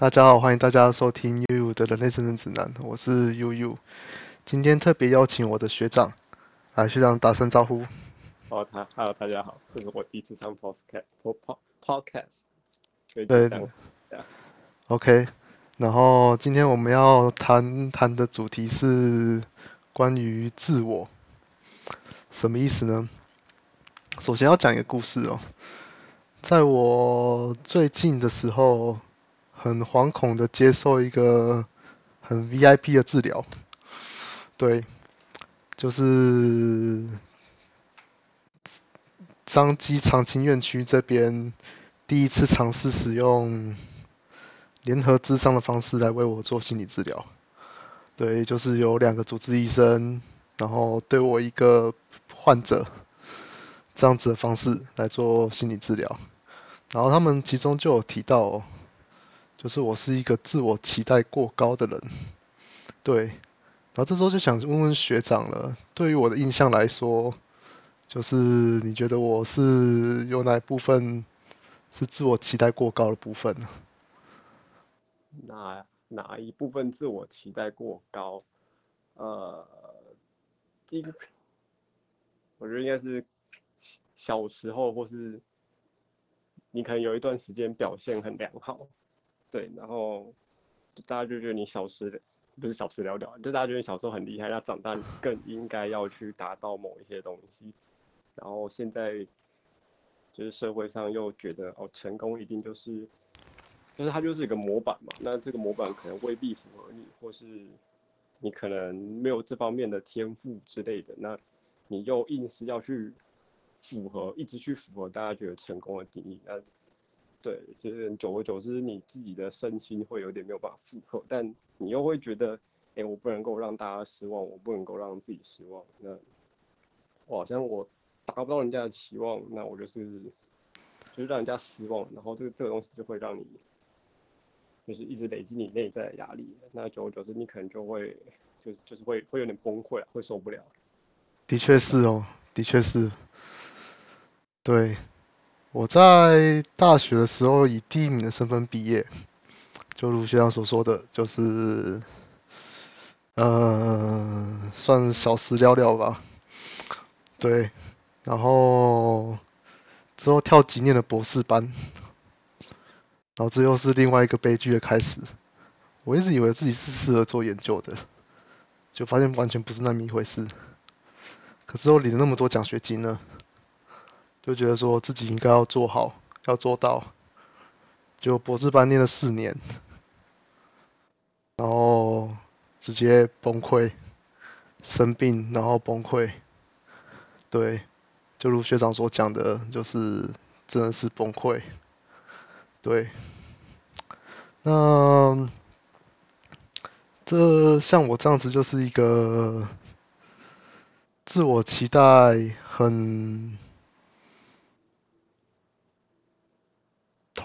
大家好，欢迎大家收听悠悠的人类生存指南，我是悠悠。今天特别邀请我的学长，来学长打声招呼。哦，他，Hello，大家好，这是我第一次上 Podcast，Pod，Podcast，对的，OK。然后今天我们要谈谈的主题是关于自我，什么意思呢？首先要讲一个故事哦，在我最近的时候。很惶恐的接受一个很 VIP 的治疗，对，就是张基长青院区这边第一次尝试使用联合智商的方式来为我做心理治疗，对，就是有两个主治医生，然后对我一个患者这样子的方式来做心理治疗，然后他们其中就有提到。就是我是一个自我期待过高的人，对，然后这时候就想问问学长了，对于我的印象来说，就是你觉得我是有哪一部分是自我期待过高的部分呢？哪哪一部分自我期待过高？呃，第一个，我觉得应该是小时候，或是你可能有一段时间表现很良好。对，然后大家就觉得你小时不是小时了了，就大家觉得你小时候很厉害，那长大更应该要去达到某一些东西。然后现在就是社会上又觉得哦，成功一定就是，就是它就是一个模板嘛。那这个模板可能未必符合你，或是你可能没有这方面的天赋之类的。那你又硬是要去符合，一直去符合大家觉得成功的定义，那。对，就是久而久之，你自己的身心会有点没有办法负荷，但你又会觉得，哎，我不能够让大家失望，我不能够让自己失望。那我好像我达不到人家的期望，那我就是就是让人家失望，然后这个这个东西就会让你就是一直累积你内在的压力。那久而久之，你可能就会就就是会会有点崩溃，会受不了。的确是哦，的确是，对。我在大学的时候以第一名的身份毕业，就如学长所说的，就是，呃，算小时了了吧。对，然后之后跳几年的博士班，然后这又是另外一个悲剧的开始。我一直以为自己是适合做研究的，就发现完全不是那么一回事。可是我领了那么多奖学金呢。就觉得说自己应该要做好，要做到，就博士班念了四年，然后直接崩溃，生病然后崩溃，对，就如学长所讲的，就是真的是崩溃，对，那这像我这样子就是一个自我期待很。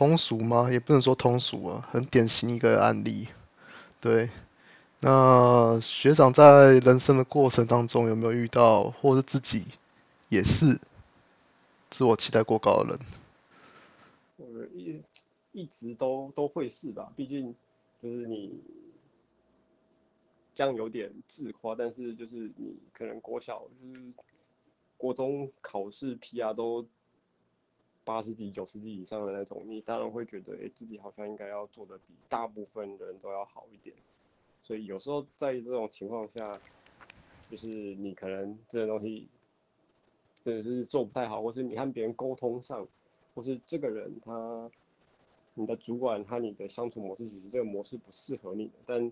通俗吗？也不能说通俗啊，很典型一个案例。对，那学长在人生的过程当中有没有遇到，或者自己也是自我期待过高的人？我一一直都都会是吧，毕竟就是你这样有点自夸，但是就是你可能国小就是国中考试 PR 都。八十级、九十级以上的那种，你当然会觉得，哎，自己好像应该要做的比大部分人都要好一点。所以有时候在这种情况下，就是你可能这个东西真的是做不太好，或是你和别人沟通上，或是这个人他，你的主管他你的相处模式其实这个模式不适合你，但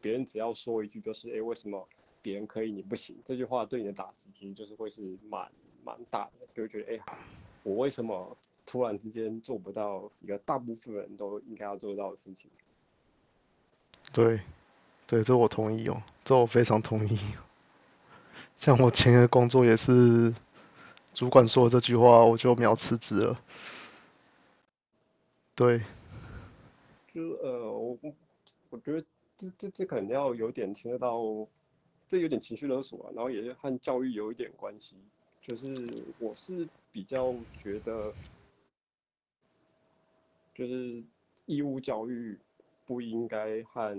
别人只要说一句就是，哎，为什么别人可以你不行？这句话对你的打击其实就是会是蛮蛮大的，就会觉得，哎。我为什么突然之间做不到一个大部分人都应该要做到的事情？对，对，这我同意哦，这我非常同意。像我前个工作也是，主管说这句话，我就秒辞职了。对。就呃，我我觉得这这这可能要有点牵涉到，这有点情绪勒索啊，然后也是和教育有一点关系。就是我是比较觉得，就是义务教育不应该和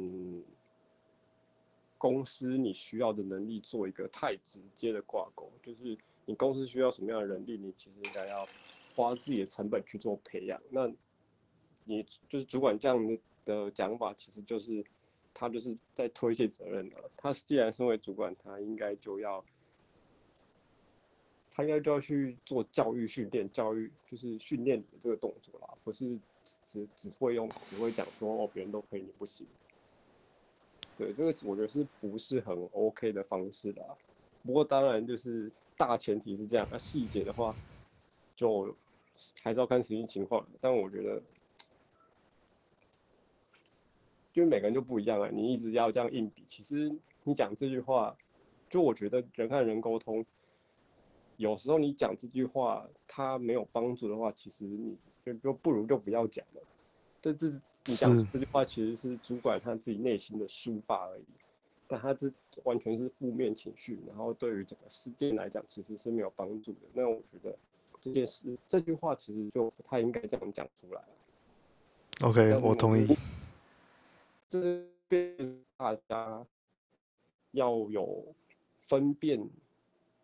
公司你需要的能力做一个太直接的挂钩。就是你公司需要什么样的能力，你其实应该要花自己的成本去做培养。那你就是主管这样的的讲法，其实就是他就是在推卸责任的。他既然身为主管，他应该就要。他应该就要去做教育训练，教育就是训练的这个动作啦，不是只只会用只会讲说哦，别人都可以，你不行。对，这个我觉得是不是很 OK 的方式啦？不过当然就是大前提是这样，那细节的话就还是要看实际情况。但我觉得，因为每个人就不一样啊，你一直要这样硬比，其实你讲这句话，就我觉得人和人沟通。有时候你讲这句话，他没有帮助的话，其实你就就不如就不要讲了。这这是你讲这句话，其实是主管他自己内心的抒发而已。但他这完全是负面情绪，然后对于整个事件来讲，其实是没有帮助的。那我觉得这件事这句话其实就不太应该这样讲出来 OK，我同意。这边大家要有分辨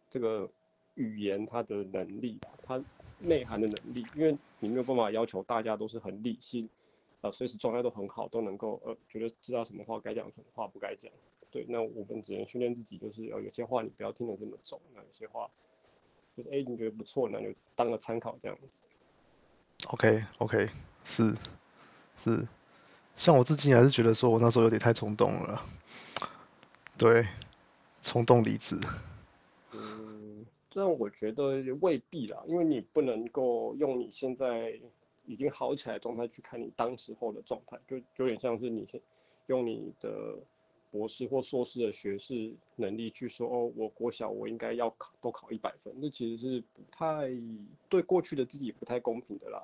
这个。语言它的能力，它内涵的能力，因为你没有办法要求大家都是很理性，啊，随时状态都很好，都能够呃觉得知道什么话该讲，什么话不该讲。对，那我们只能训练自己，就是呃有些话你不要听得这么重，那有些话就是哎你觉得不错，那就当个参考这样子。OK OK，是是，像我自己还是觉得说我那时候有点太冲动了，对，冲动离职。但我觉得未必啦，因为你不能够用你现在已经好起来的状态去看你当时候的状态，就有点像是你先用你的博士或硕士的学士能力去说哦，我国小我应该要考都考一百分，那其实是不太对过去的自己不太公平的啦。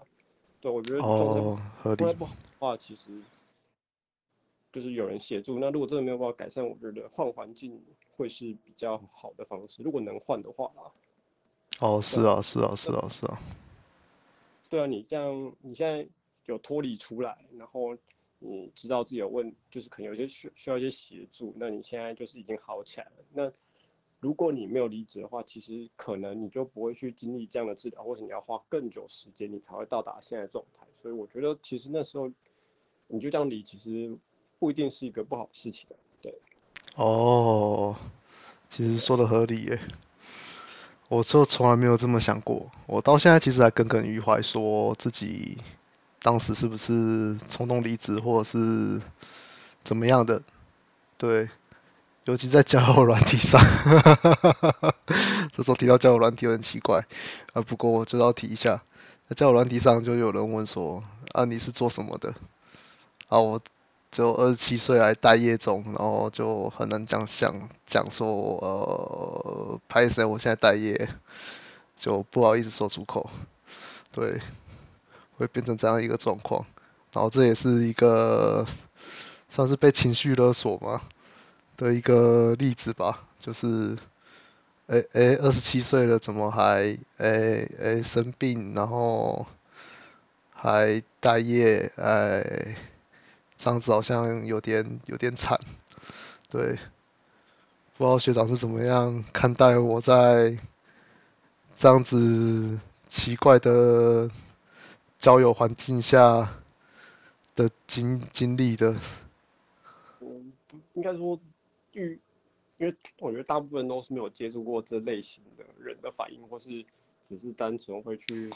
对，我觉得状态状态不好的话，其实就是有人协助。那如果真的没有办法改善，我觉得换环境会是比较好的方式。如果能换的话啦。哦，是啊，是啊，是啊，是啊。对啊，你这样你现在有脱离出来，然后你知道自己有问，就是可能有些需需要一些协助，那你现在就是已经好起来了。那如果你没有离职的话，其实可能你就不会去经历这样的治疗，或者你要花更久时间，你才会到达现在状态。所以我觉得，其实那时候你就这样离，其实不一定是一个不好的事情。对。哦，其实说的合理耶。我就从来没有这么想过，我到现在其实还耿耿于怀，说自己当时是不是冲动离职，或者是怎么样的？对，尤其在交友软体上，这时候提到交友软体很奇怪啊。不过我就要提一下，在交友软体上就有人问说啊你是做什么的？啊我。就二十七岁还待业中，然后就很难讲想讲说，呃，拍谁？我现在待业，就不好意思说出口，对，会变成这样一个状况，然后这也是一个算是被情绪勒索嘛的一个例子吧，就是，哎哎，二十七岁了，怎么还哎哎生病，然后还待业，哎。这样子好像有点有点惨，对，不知道学长是怎么样看待我在这样子奇怪的交友环境下的经经历的。嗯，应该说，遇，因为我觉得大部分都是没有接触过这类型的人的反应，或是只是单纯会去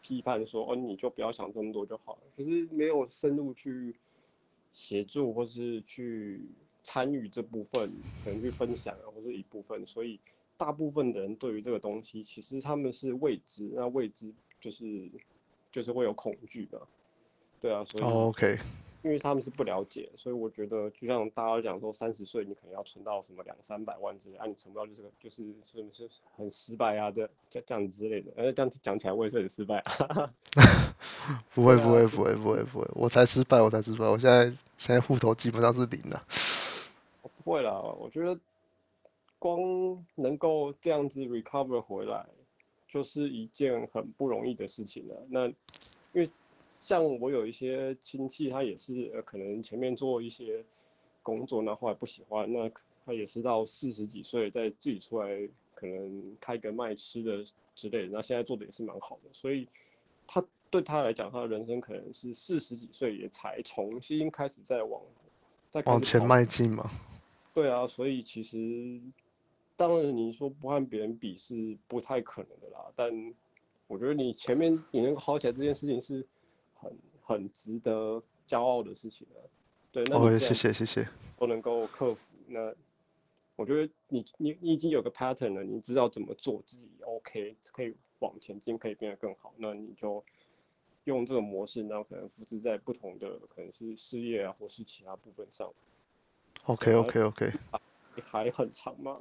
批判说，哦，你就不要想这么多就好了，可是没有深入去。协助或是去参与这部分，可能去分享啊，或是一部分，所以大部分的人对于这个东西，其实他们是未知，那未知就是就是会有恐惧的，对啊，所以 OK。因为他们是不了解，所以我觉得就像大家讲说，三十岁你可能要存到什么两三百万之类，啊，你存不到就是个就是是是很失败啊，这这这样之类的，而这样讲起来我也是很失败啊。不会不会不会不会不会，我才失败我才失败，我现在现在户头基本上是零了。不会啦，我觉得光能够这样子 recover 回来，就是一件很不容易的事情了。那因为像我有一些亲戚，他也是呃，可能前面做一些工作，那后来不喜欢，那他也是到四十几岁再自己出来，可能开个卖吃的之类的，那现在做的也是蛮好的，所以他对他来讲，他的人生可能是四十几岁也才重新开始在往在往前迈进嘛。对啊，所以其实当然你说不和别人比是不太可能的啦，但我觉得你前面你能够好起来这件事情是很很值得骄傲的事情了。对，那哦，谢谢谢谢，都能够克服。那我觉得你你你已经有个 pattern 了，你知道怎么做，自己 OK 可以往前进，可以变得更好。那你就用这个模式，然后可能复制在不同的可能是事业啊，或是其他部分上。OK OK OK，还很长吗？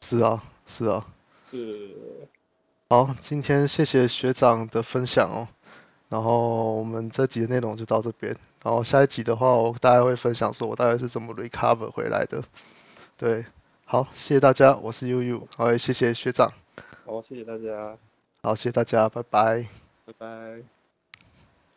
是啊是啊。是。好，今天谢谢学长的分享哦。然后我们这集的内容就到这边。然后下一集的话，我大概会分享说我大概是怎么 recover 回来的。对，好，谢谢大家，我是悠悠，好，也谢谢学长。好，谢谢大家。好，谢谢大家，拜拜。拜拜。